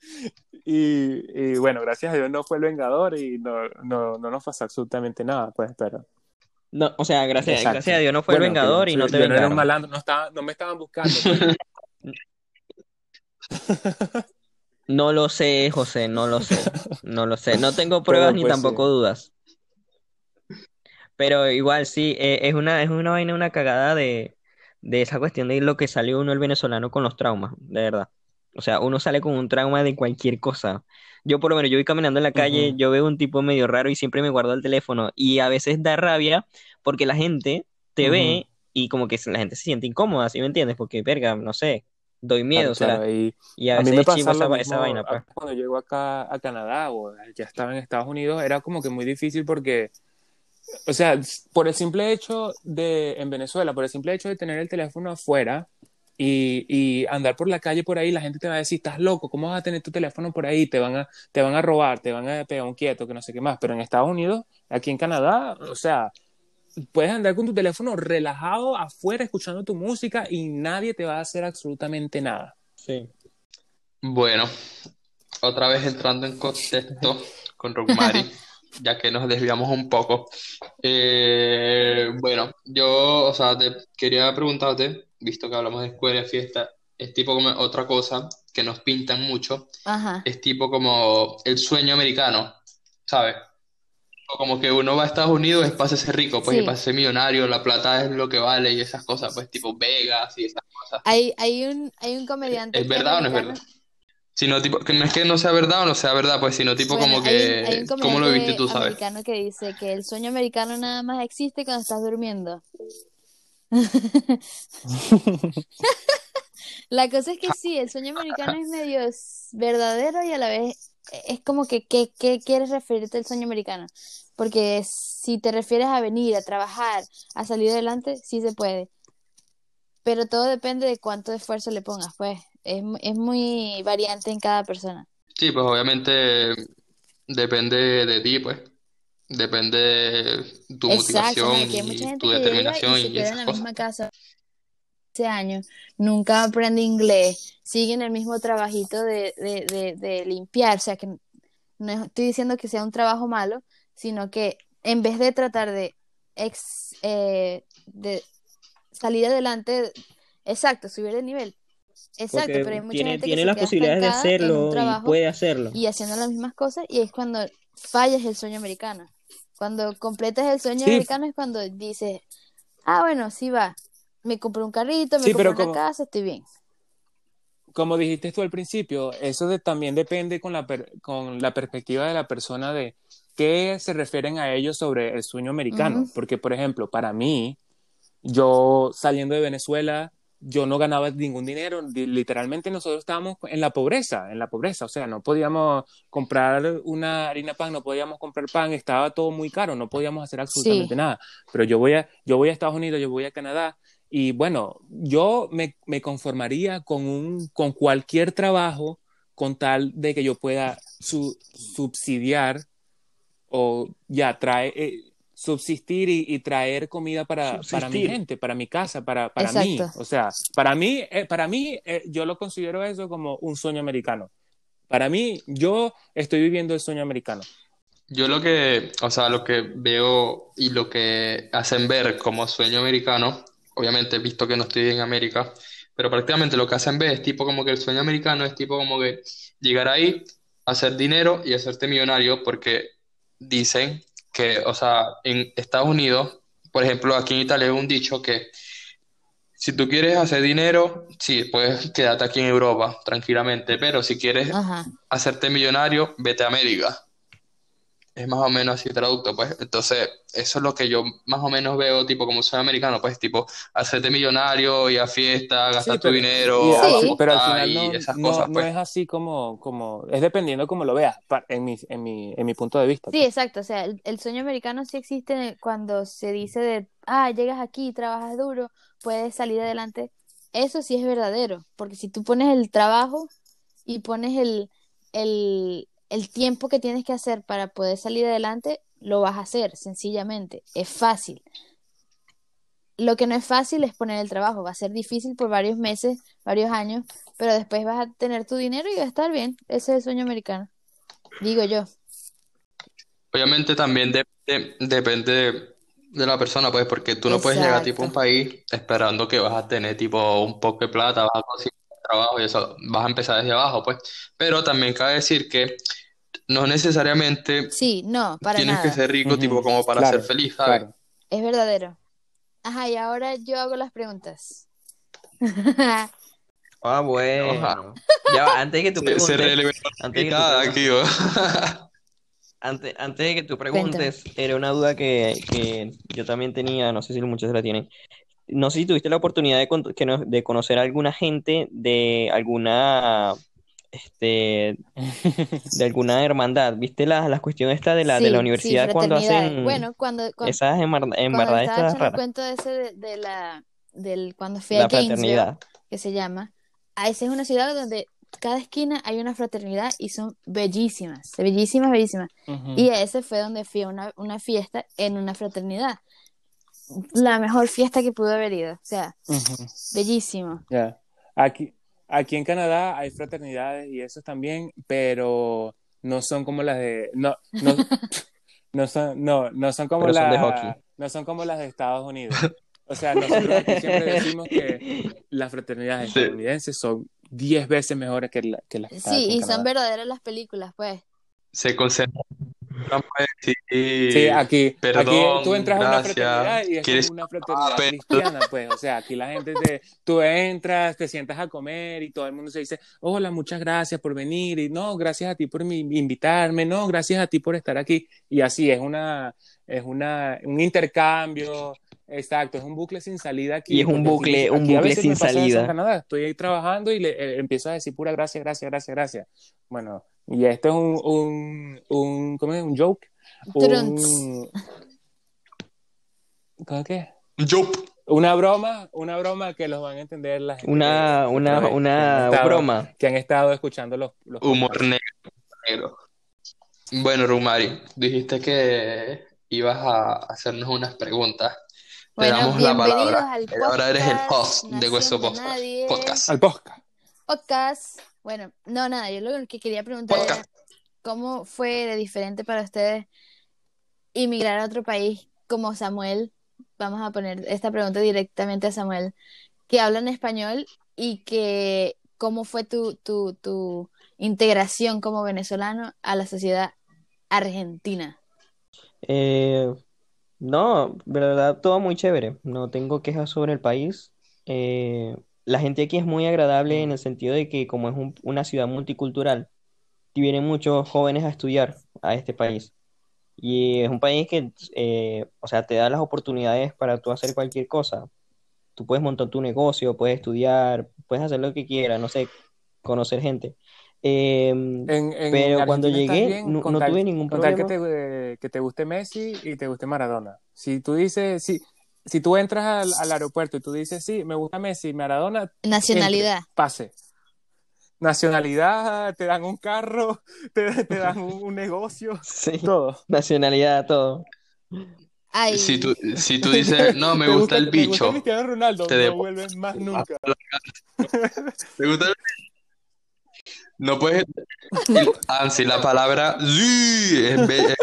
Y, y bueno, gracias a Dios no fue el Vengador y no, no, no nos pasó absolutamente nada, pues, pero... No, o sea, gracias, Exacto. gracias a Dios no fue el que Vengador y no te yo no era un vengaron. malandro, no, estaba, no me estaban buscando. pues. No lo sé, José, no lo sé, no lo sé. No tengo pruebas ni puede tampoco dudas. Pero igual sí, eh, es una, es una vaina, una cagada de, de esa cuestión de lo que salió uno el venezolano con los traumas, de verdad. O sea, uno sale con un trauma de cualquier cosa. Yo por lo menos, yo voy caminando en la calle, yo veo un tipo medio raro y siempre me guardo el teléfono. Y a veces da rabia porque la gente te ve y como que la gente se siente incómoda, ¿sí me entiendes? Porque, verga, no sé, doy miedo, Claro, será. claro, y Y a a mí veces me pasa esa, vaina, pues. cuando llego acá a Canadá o ya estaba en Estados Unidos, era como que muy difícil porque, o sea, por el simple hecho de, en Venezuela, por el simple hecho de tener el teléfono afuera y, y andar por la calle por ahí, la gente te va a decir, estás loco, ¿cómo vas a tener tu teléfono por ahí? Te van a, te van a robar, te van a pegar un quieto, que no sé qué más. Pero en Estados Unidos, aquí en Canadá, o sea, puedes andar con tu teléfono relajado afuera escuchando tu música y nadie te va a hacer absolutamente nada. Sí. Bueno, otra vez entrando en contexto con Rockmary, ya que nos desviamos un poco. Eh, bueno, yo, o sea, te quería preguntarte, visto que hablamos de escuela y fiesta, es tipo como otra cosa que nos pintan mucho, Ajá. es tipo como el sueño americano, ¿sabes? O como que uno va a Estados Unidos es para hacerse rico, pues, y Sí. para ser millonario, la plata es lo que vale y esas cosas, pues, tipo Vegas y esas cosas. Hay, hay un, hay un comediante ¿Es verdad o no es verdad? Sino tipo, que no es que no sea verdad o no sea verdad, pues, sino tipo Bueno, como hay un, hay que, un ¿cómo lo viste tú, sabes? americano que dice que el sueño americano nada más existe cuando estás durmiendo. La cosa es que sí, el sueño americano es medio verdadero y a la vez es como que, ¿qué, qué quieres referirte al sueño americano? Porque si te refieres a venir, a trabajar, a salir adelante, sí se puede. Pero todo depende de cuánto esfuerzo le pongas, pues. Es, es muy variante en cada persona. Sí, pues obviamente depende de ti, pues. Depende de tu Exacto, motivación y tu determinación y se y queda en esas la cosas. misma casa hace años, nunca aprende inglés, sigue en el mismo trabajito de, de, de, de limpiar, o sea que no estoy diciendo que sea un trabajo malo, sino que en vez de tratar de, ex, eh, de salir adelante, exacto, subir de nivel, exacto, Porque pero hay mucha tiene, gente que tiene se las posibilidades de hacerlo y puede hacerlo. y haciendo las mismas cosas y es cuando fallas el sueño americano. Cuando completas el sueño Sí. americano es cuando dices, ah, bueno, sí va, me compré un carrito, me Sí, compré una como- casa, estoy bien. como dijiste tú al principio, eso de- también depende con la, per- con la perspectiva de la persona de qué se refieren a ellos sobre el sueño americano. Ujú. Porque, por ejemplo, para mí, yo saliendo de Venezuela, yo no ganaba ningún dinero. Di- Literalmente nosotros estábamos en la pobreza, en la pobreza. O sea, no podíamos comprar una harina pan, no podíamos comprar pan, estaba todo muy caro, no podíamos hacer absolutamente Sí. nada. Pero yo voy a, yo voy a Estados Unidos, yo voy a Canadá y bueno, yo me, me conformaría con, un, con cualquier trabajo con tal de que yo pueda su- subsidiar o ya trae, eh, subsistir y, y traer comida para, para mi gente, para mi casa, para, para mí. O sea, para mí, eh, para mí eh, yo lo considero eso como un sueño americano. Para mí, yo estoy viviendo el sueño americano. Yo lo que, o sea, lo que veo y lo que hacen ver como sueño americano, obviamente he visto que no estoy en América, pero prácticamente lo que hacen ver es tipo como que el sueño americano es tipo como que llegar ahí, hacer dinero y hacerte millonario, porque dicen que, o sea, en Estados Unidos, por ejemplo, aquí en Italia hay un dicho que si tú quieres hacer dinero, sí, puedes quedarte aquí en Europa tranquilamente, pero si quieres Ajá. hacerte millonario, vete a América. Es más o menos así traducto, pues. Entonces, eso es lo que yo más o menos veo, tipo, como soy americano, pues, tipo, hacerte millonario, ir a fiesta, gastar Sí, tu dinero, Sí. pero al final no, esas no- cosas, no pues. es así como, como, es dependiendo como lo veas, en mi, en mi, en mi punto de vista. Sí, exacto. O sea, el, el sueño americano sí existe cuando se dice de, ah, llegas aquí, trabajas duro, puedes salir adelante. Eso sí es verdadero, porque si tú pones el trabajo y pones el, el, el tiempo que tienes que hacer para poder salir adelante, lo vas a hacer, sencillamente. Es fácil. Lo que no es fácil es poner el trabajo. Va a ser difícil por varios meses, varios años, pero después vas a tener tu dinero y va a estar bien. Ese es el sueño americano. Digo yo. Obviamente también depende, depende de, la persona, pues, porque tú no puedes llegar tipo a un país esperando que vas a tener tipo un poco de plata, vas a conseguir trabajo y eso, vas a empezar desde abajo, pues. Pero también cabe decir que no necesariamente Sí, no, para tienes que nada. ser rico Ujú, tipo como para claro, ser feliz, ¿sabes? claro. Es verdadero. Ajá, y ahora yo hago las preguntas. Ah, bueno. Ya antes de que tú Se, se preguntes, antes de que tú preguntes, antes, antes de que tú Cuéntame. preguntes, era una duda que, que yo también tenía, no sé si muchos la tienen. No sé si tuviste la oportunidad de, con- que no- de conocer a alguna gente de alguna, este, de alguna hermandad. ¿Viste las las cuestiones esta de la, de la Sí, sí, universidad cuando hacen Bueno, cuando, cuando, esas cuando embarradas estaba estas raras? cuento ese de, de la, del, cuando fui a La Gainesville, fraternidad. que se llama, a esa es una ciudad donde cada esquina hay una fraternidad y son bellísimas, bellísimas, bellísimas. Ujú. Y a ese fue donde fui a una, una fiesta en una fraternidad. La mejor fiesta que pude haber ido. O sea, Ujú. bellísimo. Ya. Aquí, aquí en Canadá hay fraternidades y eso también, pero no son como las de, no, no, no son, no, no son como Pero son de no son como las de Estados Unidos. O sea, nosotros aquí siempre decimos que las fraternidades Sí. estadounidenses son 10 veces mejores que, la- que las Sí, y son Canadá. verdaderas las películas, pues. Se concentra. No puede decir, Sí, aquí, aquí perdón, tú entras a una gracias, fraternidad y es ¿quieres una fraternidad pero- cristiana, pues, o sea, aquí la gente te, tú entras, te sientas a comer y todo el mundo se dice, hola, muchas gracias por venir y no, gracias a ti por mi- invitarme, no, gracias a ti por estar aquí y así es una, es una, un intercambio, exacto, es un bucle sin salida aquí. Y es un aquí- bucle- un aquí a bucle veces sin me pasa eso en salida. Canadá, estoy ahí trabajando y le eh, empiezo a decir pura gracias, gracias, gracias, gracias. Bueno, y esto es un, un, un, ¿cómo es? Un joke. Trunks. Un... ¿Cómo qué? Yup. Una broma, una broma que los van a entender la gente Una, que, una, que una estado- broma. que han estado escuchando los, los Humor negro. negro. Bueno, Rumari, dijiste que ibas a hacernos unas preguntas. Te Bueno, damos la palabra. al ahora eres el host de de podcast. Nadie. podcast. Al podcast. Podcast. Bueno, no, nada, yo lo que quería preguntar era cómo fue de diferente para ustedes inmigrar a otro país como Samuel. Vamos a poner esta pregunta directamente a Samuel, que habla en español y que cómo fue tu, tu, tu integración como venezolano a la sociedad argentina. Eh, no, verdad, todo muy chévere. No tengo quejas sobre el país. Eh, la gente aquí es muy agradable en el sentido de que como es un- una ciudad multicultural, vienen muchos jóvenes a estudiar a este país. Y es un país que, eh, o sea, te da las oportunidades para tú hacer cualquier cosa. Tú puedes montar tu negocio, puedes estudiar, puedes hacer lo que quieras, no sé, conocer gente. Eh, En, en Pero cuando llegué, bien no- con no tal- tuve ningún con tal que problema. te, que te guste Messi y te guste Maradona. Si tú dices, si, si tú entras al, al aeropuerto y tú dices, sí, me gusta Messi Maradona, Nacionalidad. entre, pase. Nacionalidad, te dan un carro, te, te dan un, un negocio, Sí, todo. nacionalidad, todo. Ay, Si tú, si tú dices, no, me ¿Te gusta el gusta bicho, Cristiano Ronaldo, te no debo- vuelves más nunca. ¿te gusta el No puedes. Ah, sí, la palabra sí es, be- es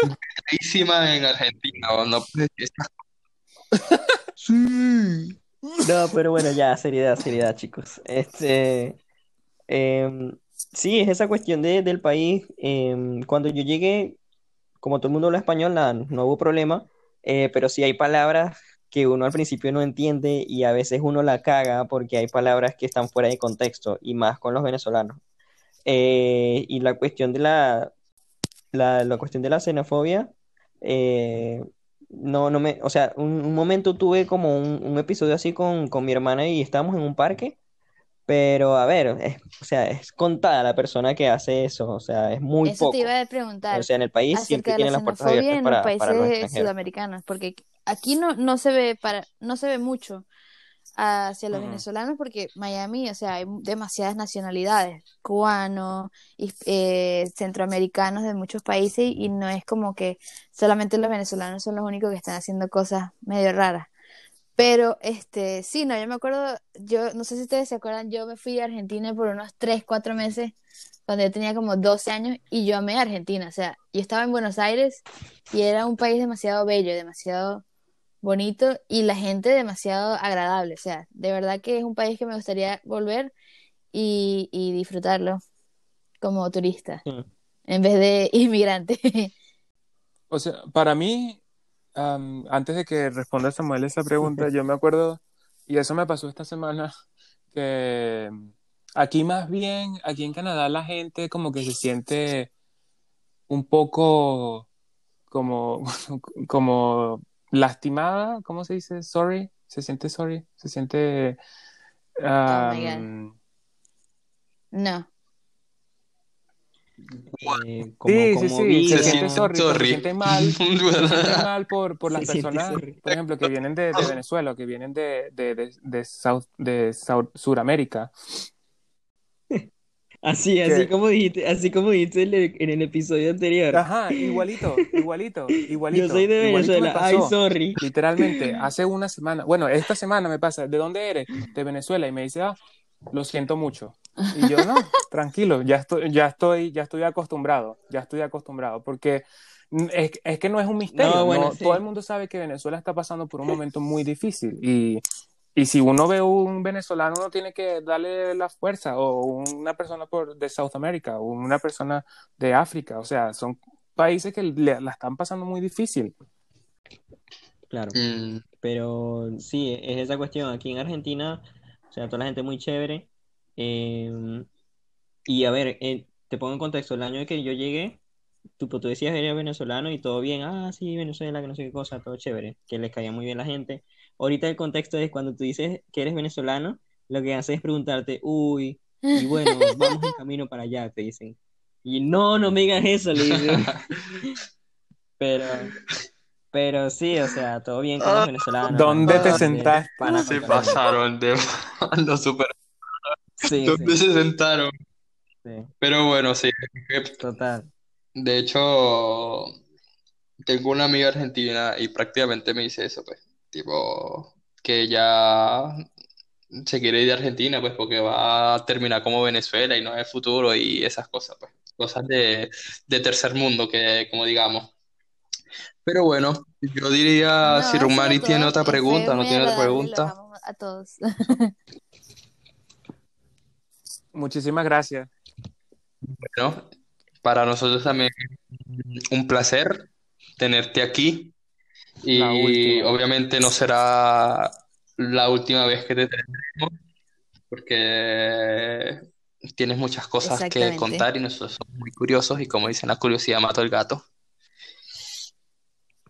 bellísima en Argentina. No puedes decir esas Sí. No, pero bueno, ya, seriedad, seriedad, chicos. Este, em, sí, es esa cuestión de- del país. em, cuando yo llegué, como todo el mundo habla español, no hubo problema, eh, pero sí hay palabras que uno al principio no entiende y a veces uno la caga porque hay palabras que están fuera de contexto y más con los venezolanos. Eh, y la cuestión de la, la, la cuestión de la xenofobia, eh, no, no me, o sea, un, un momento tuve como un, un episodio así con, con mi hermana y estábamos en un parque, pero a ver, es, o sea, es contada la persona que hace eso, o sea, es muy eso te poco. iba a preguntar O sea, en el país siempre de la tienen las puertas abiertas en los para, para los países extranjeros. sudamericanos, porque aquí no, no se ve para, no se ve mucho hacia los venezolanos porque Miami, o sea, hay demasiadas nacionalidades, cubanos, y, eh, centroamericanos de muchos países y no es como que solamente los venezolanos son los únicos que están haciendo cosas medio raras. Pero, este, sí, no, yo me acuerdo, yo, no sé si ustedes se acuerdan, yo me fui a Argentina por unos 3, 4 meses, cuando yo tenía como 12 años, y yo amé Argentina, o sea, yo estaba en Buenos Aires y era un país demasiado bello, demasiado bonito, y la gente demasiado agradable, o sea, de verdad que es un país que me gustaría volver y, y disfrutarlo como turista, Sí. en vez de inmigrante. O sea, para mí, antes de que responda Samuel esa pregunta, yo me acuerdo, y eso me pasó esta semana, que aquí más bien, aquí en Canadá la gente como que se siente un poco como, como lastimada, ¿cómo se dice? Sorry, se siente sorry, se siente... Oh No. Eh, como, Sí, sí, como sí, se siente sorry, se siente mal, se siente mal por, por las personas, por ejemplo, que vienen de, de Venezuela o que vienen de, de, de, de, South, de South- Suramérica. Así, así como dijiste, así como dijiste en el, en el episodio anterior. Ajá, igualito, igualito, igualito. Yo soy de Venezuela, ay, sorry. Literalmente, hace una semana, bueno, esta semana me pasa, ¿de dónde eres? De Venezuela, y me dice, ah, lo siento mucho. Y yo, no, tranquilo, ya estoy, ya estoy, ya estoy acostumbrado, ya estoy acostumbrado, porque es, es que no es un misterio, No, bueno, ¿no? sí. Todo el mundo sabe que Venezuela está pasando por un momento muy difícil, y, y si uno ve un venezolano, uno tiene que darle la fuerza, o una persona por, de South America, o una persona de África, o sea, son países que le- la están pasando muy difícil. Claro. Mm, Pero sí, es esa cuestión. Aquí en Argentina, o sea, toda la gente muy chévere. Eh, y a ver, eh, te pongo en contexto, el año que yo llegué, tú, tú decías eres venezolano y todo bien, ah, sí, Venezuela, que no sé qué cosa, todo chévere, que les caía muy bien la gente. Ahorita el contexto es cuando tú dices que eres venezolano, lo que haces es preguntarte, uy, y bueno, vamos en camino para allá, te dicen. Y no, no me digas eso, le dicen. Pero, pero sí, o sea, todo bien con los venezolanos. ¿Dónde te sentaste? pana se pasaron de los super. Sí, ¿Dónde sí, se sentaron? sí, Pero bueno, sí. total. De hecho, tengo una amiga argentina y prácticamente me dice eso, pues. Tipo, que ya se quiere ir de Argentina, pues, porque va a terminar como Venezuela y no es el futuro y esas cosas, pues. Cosas de, de tercer mundo, que como digamos. Pero bueno, yo diría, No, si Rumani tiene otra pregunta, no tiene otra pregunta. a todos. Muchísimas gracias. Bueno, para nosotros también es un placer tenerte aquí y obviamente no será la última vez que te tenemos porque tienes muchas cosas que contar y nosotros somos muy curiosos y como dicen, la curiosidad mató al gato.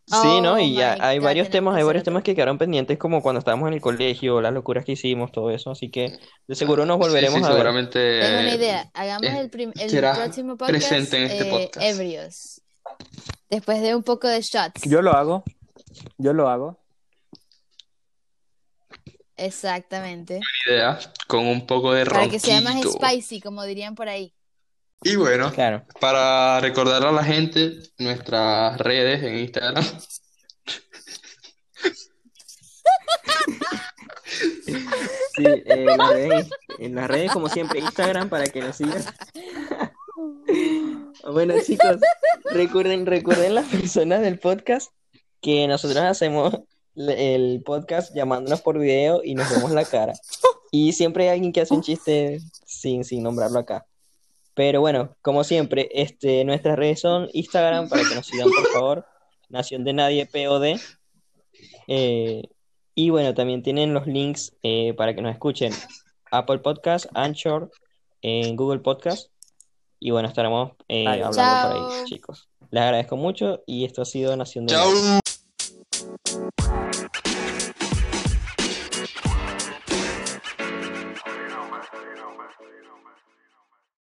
Sí, ¿no? Oh Y ya hay God, varios temas, que hay varios temas que quedaron pendientes como cuando estábamos en el colegio, las locuras que hicimos, todo eso, así que de seguro nos volveremos sí, a ver. seguramente Tengo una idea. Hagamos eh, el, el próximo podcast presente en este eh, podcast. ebrios. Después de un poco de shots. Yo lo hago. Yo lo hago. Exactamente. Con un poco de Para que sea más spicy, como dirían por ahí. Y bueno, Claro. para recordar a la gente nuestras redes en Instagram. Eh, en, las en las redes, como siempre, Instagram para que nos sigan. Bueno, chicos, recuerden, recuerden las personas del podcast que nosotros hacemos el podcast llamándonos por video y nos vemos la cara. Y siempre hay alguien que hace un chiste sin, sin nombrarlo acá. Pero bueno, como siempre, este, nuestras redes son Instagram para que nos sigan, por favor. Nación de Nadie POD. Eh, y bueno, también tienen los links eh, para que nos escuchen. Apple Podcast, Anchor, en Google Podcast. Y bueno, estaremos eh, hablando por Chao. ahí, chicos. Les agradezco mucho y esto ha sido Nación de Nadie. Chau. Bye.